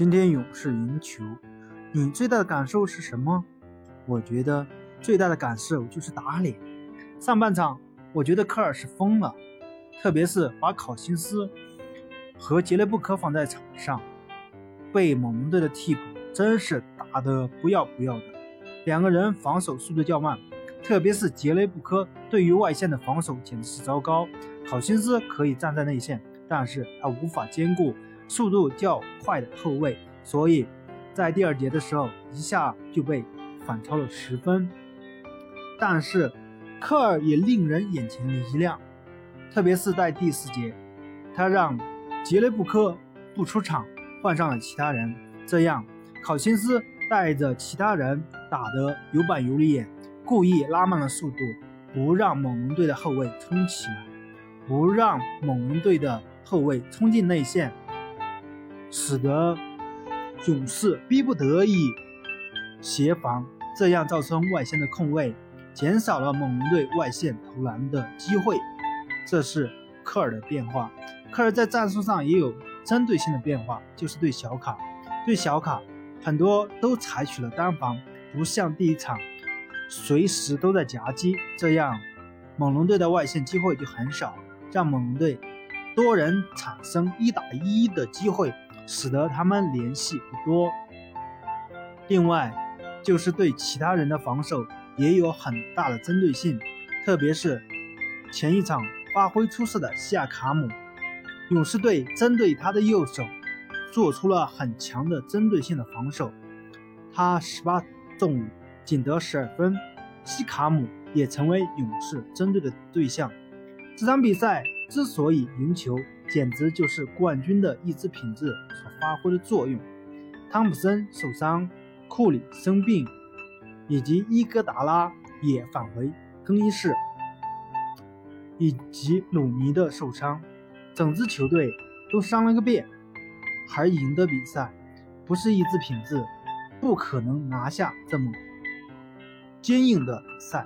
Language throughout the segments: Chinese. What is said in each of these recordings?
今天勇士赢球，你最大的感受是什么？我觉得最大的感受就是打脸。上半场，我觉得科尔是疯了，特别是把考辛斯和杰雷布科放在场上，被猛龙队的替补真是打得不要不要的。两个人防守速度较慢，特别是杰雷布科对于外线的防守简直是糟糕。考辛斯可以站在内线，但是他无法兼顾速度较快的后卫，所以在第二节的时候一下就被反超了十分。但是科尔也令人眼前一亮，特别是在第四节，他让杰雷布科不出场，换上了其他人，这样考辛斯带着其他人打得有板有眼，故意拉慢了速度，不让猛龙队的后卫冲起来，不让猛龙队的后卫冲进内线，使得勇士逼不得已协防，这样造成外线的空位。减少了猛龙队外线投篮的机会，这是科尔的变化。科尔在战术上也有针对性的变化，就是对小卡，对小卡很多都采取了单防，不像第一场随时都在夹击，这样猛龙队的外线机会就很少，让猛龙队多人产生一打一的机会，使得他们联系不多。另外就是对其他人的防守。也有很大的针对性，特别是前一场发挥出色的西亚卡姆，勇士队针对他的右手做出了很强的针对性的防守，他十八中五，仅得十二分。西卡姆也成为勇士针对的对象。这场比赛之所以赢球，简直就是冠军的意志品质所发挥的作用。汤普森受伤，库里生病。以及伊戈达拉也返回更衣室，以及鲁尼的受伤，整支球队都伤了个遍，还赢得比赛，不是意志品质，不可能拿下这么坚硬的比赛。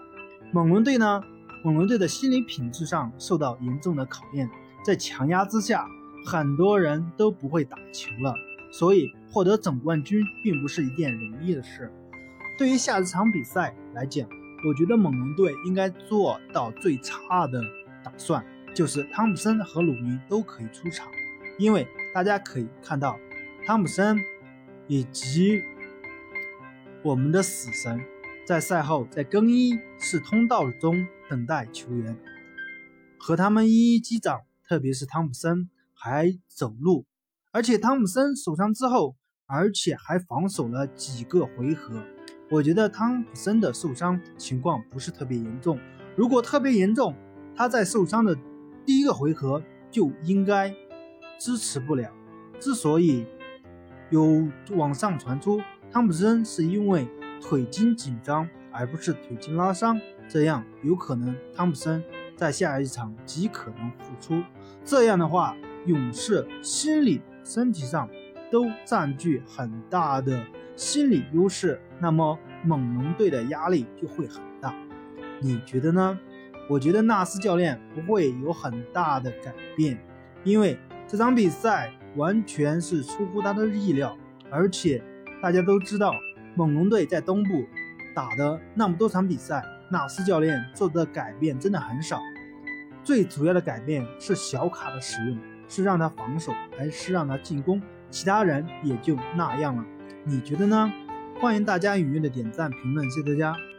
猛龙队呢？猛龙队的心理品质上受到严重的考验，在强压之下，很多人都不会打球了，所以获得总冠军并不是一件容易的事。对于下一场比赛来讲，我觉得猛龙队应该做到最差的打算，就是汤普森和鲁尼都可以出场，因为大家可以看到，汤普森以及我们的死神在赛后在更衣室通道中等待球员，和他们一一击掌，特别是汤普森还走路，而且汤普森受伤之后，而且还防守了几个回合。我觉得汤普森的受伤情况不是特别严重，如果特别严重，他在受伤的第一个回合就应该支持不了。之所以有网上传出汤普森是因为腿筋紧张，而不是腿筋拉伤，这样有可能汤普森在下一场极可能复出。这样的话，勇士心理、身体上都占据很大的。心理优势，那么猛龙队的压力就会很大。你觉得呢？我觉得纳斯教练不会有很大的改变，因为这场比赛完全是出乎他的意料。而且大家都知道，猛龙队在东部打的那么多场比赛，纳斯教练做的改变真的很少。最主要的改变是小卡的使用，是让他防守还是让他进攻？其他人也就那样了。你觉得呢？欢迎大家踊跃的点赞评论，谢谢大家。